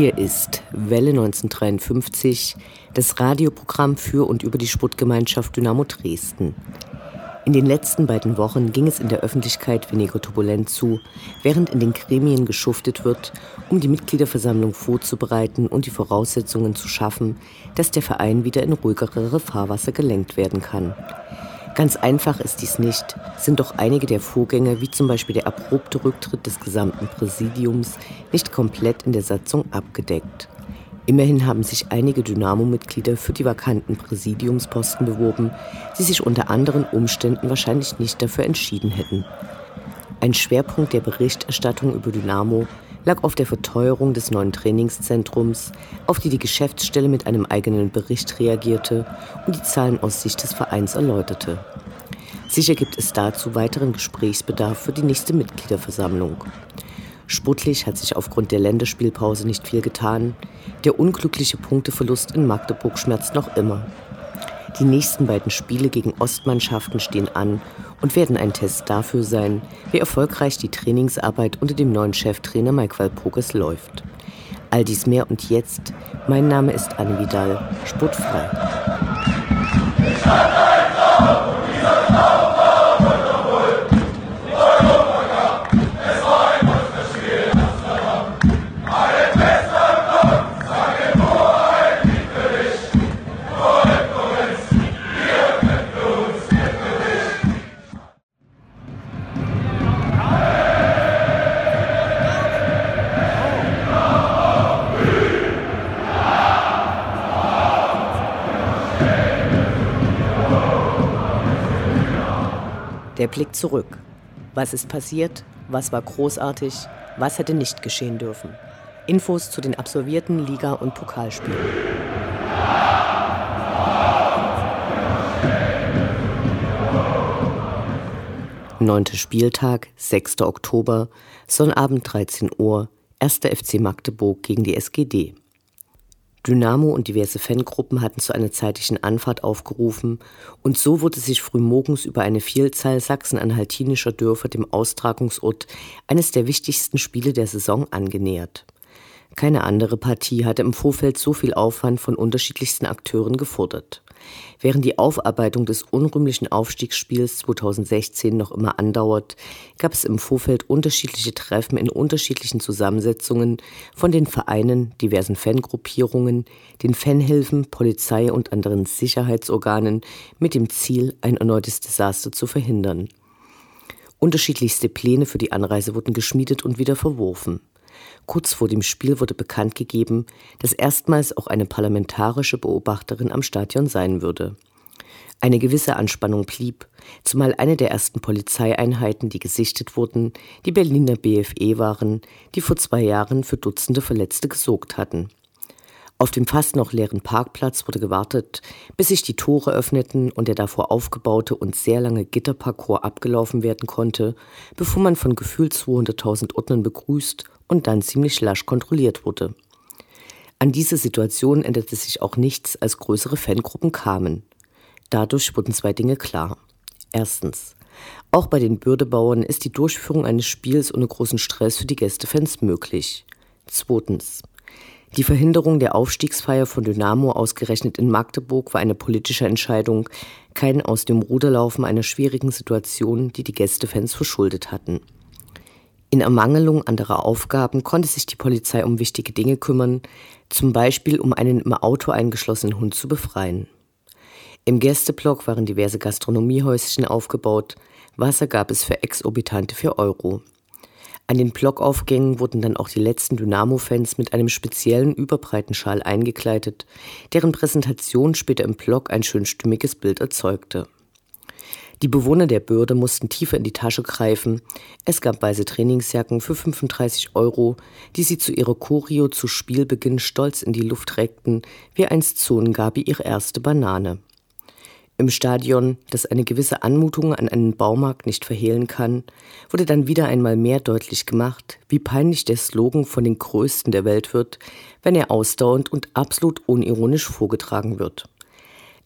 Hier ist Welle 1953, das Radioprogramm für und über die Sportgemeinschaft Dynamo Dresden. In den letzten beiden Wochen ging es in der Öffentlichkeit weniger turbulent zu, während in den Gremien geschuftet wird, um die Mitgliederversammlung vorzubereiten und die Voraussetzungen zu schaffen, dass der Verein wieder in ruhigere Fahrwasser gelenkt werden kann. Ganz einfach ist dies nicht, sind doch einige der Vorgänge, wie zum Beispiel der abrupte Rücktritt des gesamten Präsidiums, nicht komplett in der Satzung abgedeckt. Immerhin haben sich einige Dynamo-Mitglieder für die vakanten Präsidiumsposten beworben, die sich unter anderen Umständen wahrscheinlich nicht dafür entschieden hätten. Ein Schwerpunkt der Berichterstattung über Dynamo lag auf der Verteuerung des neuen Trainingszentrums, auf die die Geschäftsstelle mit einem eigenen Bericht reagierte und die Zahlen aus Sicht des Vereins erläuterte. Sicher gibt es dazu weiteren Gesprächsbedarf für die nächste Mitgliederversammlung. Sportlich hat sich aufgrund der Länderspielpause nicht viel getan. Der unglückliche Punkteverlust in Magdeburg schmerzt noch immer. Die nächsten beiden Spiele gegen Ostmannschaften stehen an und werden ein Test dafür sein, wie erfolgreich die Trainingsarbeit unter dem neuen Cheftrainer Mike Walpurgis läuft. All dies mehr und jetzt. Mein Name ist Anne Vidal, sportfrei. Go, go! Der Blick zurück. Was ist passiert? Was war großartig? Was hätte nicht geschehen dürfen? Infos zu den absolvierten Liga- und Pokalspielen. Neunter Spieltag, 6. Oktober, Sonnabend 13 Uhr, 1. FC Magdeburg gegen die SGD. Dynamo und diverse Fangruppen hatten zu einer zeitlichen Anfahrt aufgerufen und so wurde sich frühmorgens über eine Vielzahl sachsen-anhaltinischer Dörfer dem Austragungsort eines der wichtigsten Spiele der Saison angenähert. Keine andere Partie hatte im Vorfeld so viel Aufwand von unterschiedlichsten Akteuren gefordert. Während die Aufarbeitung des unrühmlichen Aufstiegsspiels 2016 noch immer andauert, gab es im Vorfeld unterschiedliche Treffen in unterschiedlichen Zusammensetzungen von den Vereinen, diversen Fangruppierungen, den Fanhilfen, Polizei und anderen Sicherheitsorganen mit dem Ziel, ein erneutes Desaster zu verhindern. Unterschiedlichste Pläne für die Anreise wurden geschmiedet und wieder verworfen. Kurz vor dem Spiel wurde bekannt gegeben, dass erstmals auch eine parlamentarische Beobachterin am Stadion sein würde. Eine gewisse Anspannung blieb, zumal eine der ersten Polizeieinheiten, die gesichtet wurden, die Berliner BFE waren, die vor zwei Jahren für Dutzende Verletzte gesorgt hatten. Auf dem fast noch leeren Parkplatz wurde gewartet, bis sich die Tore öffneten und der davor aufgebaute und sehr lange Gitterparcours abgelaufen werden konnte, bevor man von gefühlt 200.000 Ordnern begrüßt und dann ziemlich lasch kontrolliert wurde. An diese Situation änderte sich auch nichts, als größere Fangruppen kamen. Dadurch wurden zwei Dinge klar. Erstens. Auch bei den Bürdebauern ist die Durchführung eines Spiels ohne großen Stress für die Gästefans möglich. Zweitens. Die Verhinderung der Aufstiegsfeier von Dynamo ausgerechnet in Magdeburg war eine politische Entscheidung, kein aus dem Ruderlaufen einer schwierigen Situation, die die Gästefans verschuldet hatten. In Ermangelung anderer Aufgaben konnte sich die Polizei um wichtige Dinge kümmern, zum Beispiel um einen im Auto eingeschlossenen Hund zu befreien. Im Gästeblock waren diverse Gastronomiehäuschen aufgebaut, Wasser gab es für exorbitante 4 Euro. An den Blockaufgängen wurden dann auch die letzten Dynamo-Fans mit einem speziellen Überbreitenschal eingekleidet, deren Präsentation später im Block ein schön stimmiges Bild erzeugte. Die Bewohner der Bürde mussten tiefer in die Tasche greifen. Es gab weiße Trainingsjacken für 35 Euro, die sie zu ihrer Choreo zu Spielbeginn stolz in die Luft reckten, wie einst Zonengabi ihre erste Banane. Im Stadion, das eine gewisse Anmutung an einen Baumarkt nicht verhehlen kann, wurde dann wieder einmal mehr deutlich gemacht, wie peinlich der Slogan von den Größten der Welt wird, wenn er ausdauernd und absolut unironisch vorgetragen wird.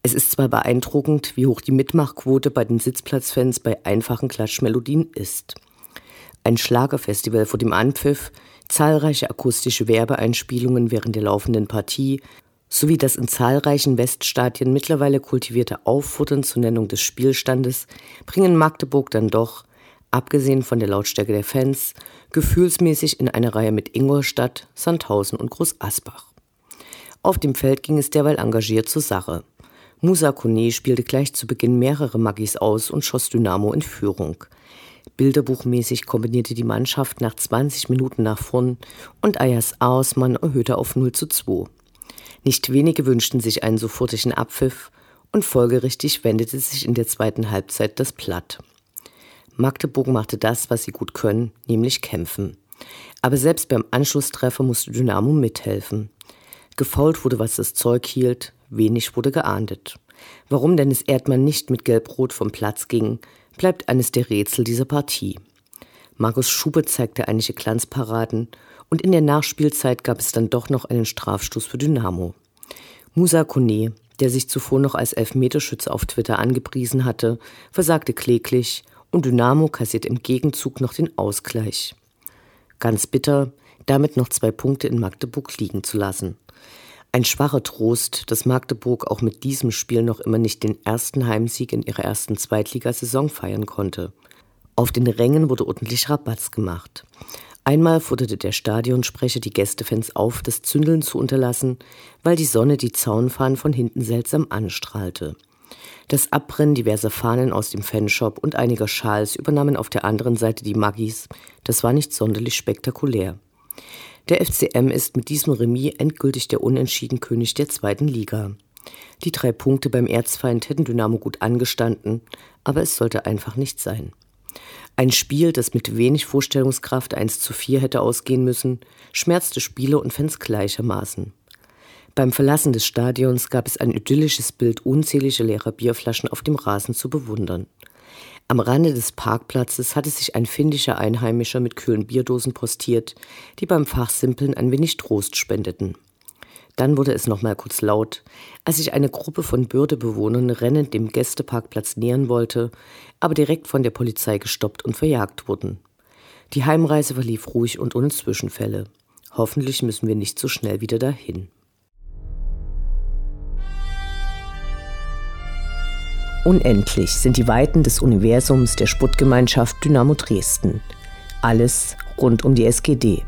Es ist zwar beeindruckend, wie hoch die Mitmachquote bei den Sitzplatzfans bei einfachen Klatschmelodien ist. Ein Schlagerfestival vor dem Anpfiff, zahlreiche akustische Werbeeinspielungen während der laufenden Partie sowie das in zahlreichen Weststadien mittlerweile kultivierte Auffuttern zur Nennung des Spielstandes bringen Magdeburg dann doch, abgesehen von der Lautstärke der Fans, gefühlsmäßig in eine Reihe mit Ingolstadt, Sandhausen und Groß Asbach. Auf dem Feld ging es derweil engagiert zur Sache. Musa Kone spielte gleich zu Beginn mehrere Magis aus und schoss Dynamo in Führung. Bilderbuchmäßig kombinierte die Mannschaft nach 20 Minuten nach vorn und Ayas Ausmann erhöhte auf 0 zu 2. Nicht wenige wünschten sich einen sofortigen Abpfiff und folgerichtig wendete sich in der zweiten Halbzeit das Platt. Magdeburg machte das, was sie gut können, nämlich kämpfen. Aber selbst beim Anschlusstreffer musste Dynamo mithelfen. Gefault wurde, was das Zeug hielt, wenig wurde geahndet. Warum Dennis Erdmann nicht mit Gelb-Rot vom Platz ging, bleibt eines der Rätsel dieser Partie. Markus Schube zeigte einige Glanzparaden und in der Nachspielzeit gab es dann doch noch einen Strafstoß für Dynamo. Musa Kone, der sich zuvor noch als Elfmeterschütze auf Twitter angepriesen hatte, versagte kläglich und Dynamo kassiert im Gegenzug noch den Ausgleich. Ganz bitter, damit noch zwei Punkte in Magdeburg liegen zu lassen. Ein schwacher Trost, dass Magdeburg auch mit diesem Spiel noch immer nicht den ersten Heimsieg in ihrer ersten Zweitligasaison feiern konnte. Auf den Rängen wurde ordentlich Rabatz gemacht. Einmal forderte der Stadionsprecher die Gästefans auf, das Zündeln zu unterlassen, weil die Sonne die Zaunfahnen von hinten seltsam anstrahlte. Das Abbrennen diverser Fahnen aus dem Fanshop und einiger Schals übernahmen auf der anderen Seite die Maggis. Das war nicht sonderlich spektakulär. Der FCM ist mit diesem Remis endgültig der Unentschiedenkönig der zweiten Liga. Die drei Punkte beim Erzfeind hätten Dynamo gut angestanden, aber es sollte einfach nicht sein. Ein Spiel, das mit wenig Vorstellungskraft 1 zu 4 hätte ausgehen müssen, schmerzte Spieler und Fans gleichermaßen. Beim Verlassen des Stadions gab es ein idyllisches Bild unzähliger leerer Bierflaschen auf dem Rasen zu bewundern. Am Rande des Parkplatzes hatte sich ein finnischer Einheimischer mit kühlen Bierdosen postiert, die beim Fachsimpeln ein wenig Trost spendeten. Dann wurde es nochmal kurz laut, als sich eine Gruppe von Bürdebewohnern rennend dem Gästeparkplatz nähern wollte, aber direkt von der Polizei gestoppt und verjagt wurden. Die Heimreise verlief ruhig und ohne Zwischenfälle. Hoffentlich müssen wir nicht so schnell wieder dahin. Unendlich sind die Weiten des Universums der Sputtgemeinschaft Dynamo Dresden. Alles rund um die SGD.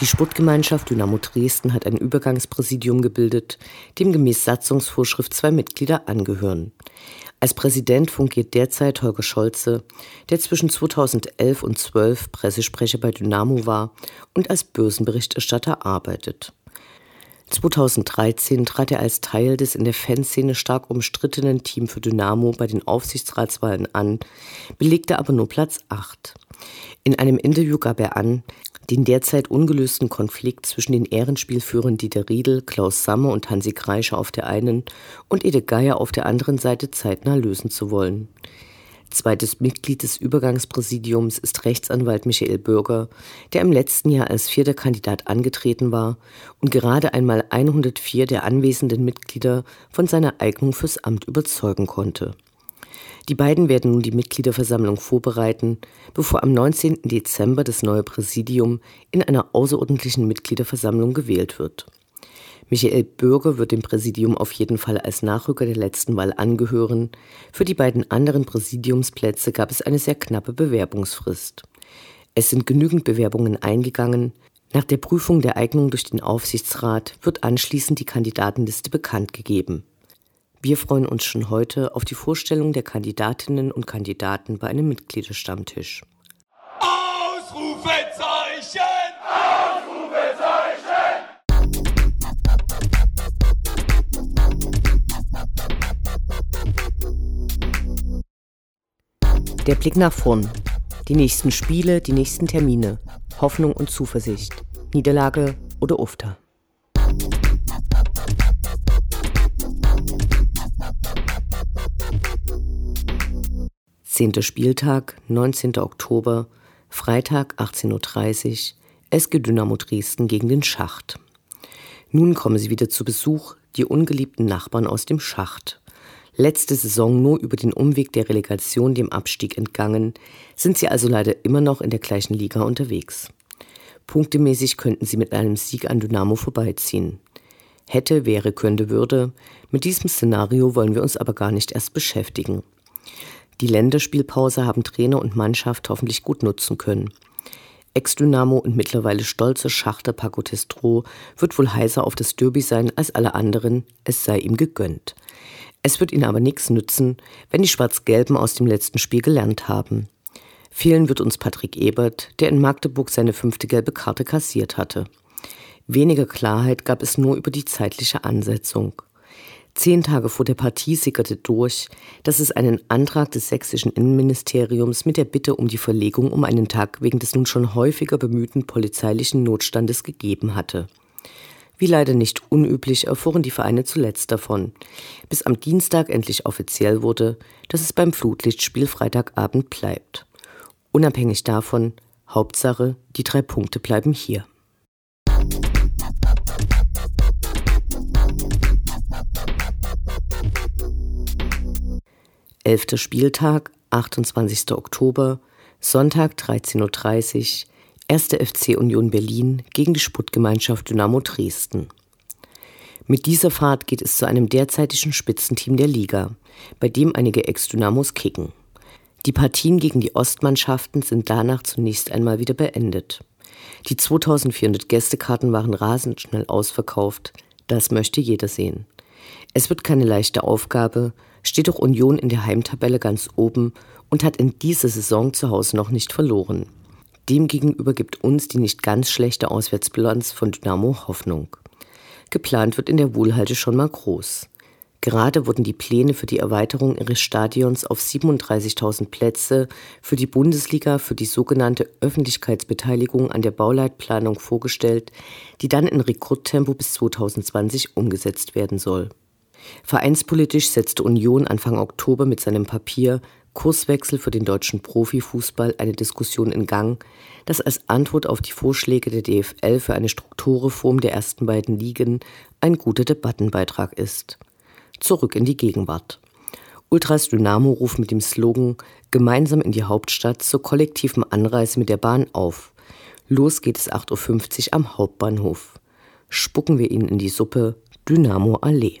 Die Sportgemeinschaft Dynamo Dresden hat ein Übergangspräsidium gebildet, dem gemäß Satzungsvorschrift zwei Mitglieder angehören. Als Präsident fungiert derzeit Holger Scholze, der zwischen 2011 und 12 Pressesprecher bei Dynamo war und als Börsenberichterstatter arbeitet. 2013 trat er als Teil des in der Fanszene stark umstrittenen Team für Dynamo bei den Aufsichtsratswahlen an, belegte aber nur Platz 8. In einem Interview gab er an, den derzeit ungelösten Konflikt zwischen den Ehrenspielführern Dieter Riedel, Klaus Sammer und Hansi Kreischer auf der einen und Ede Geier auf der anderen Seite zeitnah lösen zu wollen. Zweites Mitglied des Übergangspräsidiums ist Rechtsanwalt Michael Bürger, der im letzten Jahr als vierter Kandidat angetreten war und gerade einmal 104 der anwesenden Mitglieder von seiner Eignung fürs Amt überzeugen konnte. Die beiden werden nun die Mitgliederversammlung vorbereiten, bevor am 19. Dezember das neue Präsidium in einer außerordentlichen Mitgliederversammlung gewählt wird. Michael Bürger wird dem Präsidium auf jeden Fall als Nachrücker der letzten Wahl angehören. Für die beiden anderen Präsidiumsplätze gab es eine sehr knappe Bewerbungsfrist. Es sind genügend Bewerbungen eingegangen. Nach der Prüfung der Eignung durch den Aufsichtsrat wird anschließend die Kandidatenliste bekannt gegeben. Wir freuen uns schon heute auf die Vorstellung der Kandidatinnen und Kandidaten bei einem Mitgliederstammtisch. Ausrufezeichen! Ausrufezeichen! Der Blick nach vorn. Die nächsten Spiele, die nächsten Termine. Hoffnung und Zuversicht. Niederlage oder Ufter. Zehnter Spieltag, 19. Oktober, Freitag 18.30 Uhr, SG Dynamo Dresden gegen den Schacht. Nun kommen sie wieder zu Besuch, die ungeliebten Nachbarn aus dem Schacht. Letzte Saison nur über den Umweg der Relegation dem Abstieg entgangen, sind sie also leider immer noch in der gleichen Liga unterwegs. Punktemäßig könnten sie mit einem Sieg an Dynamo vorbeiziehen. Hätte, wäre, könnte, würde. Mit diesem Szenario wollen wir uns aber gar nicht erst beschäftigen. Die Länderspielpause haben Trainer und Mannschaft hoffentlich gut nutzen können. Ex-Dynamo und mittlerweile stolzer Schachter Paco Testro wird wohl heißer auf das Derby sein als alle anderen, es sei ihm gegönnt. Es wird ihnen aber nichts nützen, wenn die Schwarz-Gelben aus dem letzten Spiel gelernt haben. Fehlen wird uns Patrick Ebert, der in Magdeburg seine fünfte gelbe Karte kassiert hatte. Weniger Klarheit gab es nur über die zeitliche Ansetzung. Zehn Tage vor der Partie sickerte durch, dass es einen Antrag des sächsischen Innenministeriums mit der Bitte um die Verlegung um einen Tag wegen des nun schon häufiger bemühten polizeilichen Notstandes gegeben hatte. Wie leider nicht unüblich erfuhren die Vereine zuletzt davon, bis am Dienstag endlich offiziell wurde, dass es beim Flutlichtspiel Freitagabend bleibt. Unabhängig davon, Hauptsache, die drei Punkte bleiben hier. Elfter Spieltag, 28. Oktober, Sonntag 13.30 Uhr, 1. FC Union Berlin gegen die Sputtgemeinschaft Dynamo Dresden. Mit dieser Fahrt geht es zu einem derzeitigen Spitzenteam der Liga, bei dem einige Ex-Dynamos kicken. Die Partien gegen die Ostmannschaften sind danach zunächst einmal wieder beendet. Die 2400 Gästekarten waren rasend schnell ausverkauft, das möchte jeder sehen. Es wird keine leichte Aufgabe, steht doch Union in der Heimtabelle ganz oben und hat in dieser Saison zu Hause noch nicht verloren. Demgegenüber gibt uns die nicht ganz schlechte Auswärtsbilanz von Dynamo Hoffnung. Geplant wird in der Wohlhalte schon mal groß. Gerade wurden die Pläne für die Erweiterung ihres Stadions auf 37.000 Plätze für die Bundesliga für die sogenannte Öffentlichkeitsbeteiligung an der Bauleitplanung vorgestellt, die dann in Rekordtempo bis 2020 umgesetzt werden soll. Vereinspolitisch setzte Union Anfang Oktober mit seinem Papier Kurswechsel für den deutschen Profifußball eine Diskussion in Gang, das als Antwort auf die Vorschläge der DFL für eine Strukturreform der ersten beiden Ligen ein guter Debattenbeitrag ist. Zurück in die Gegenwart. Ultras Dynamo ruft mit dem Slogan Gemeinsam in die Hauptstadt zur kollektiven Anreise mit der Bahn auf. Los geht es 8.50 Uhr am Hauptbahnhof. Spucken wir ihnen in die Suppe Dynamo Allee.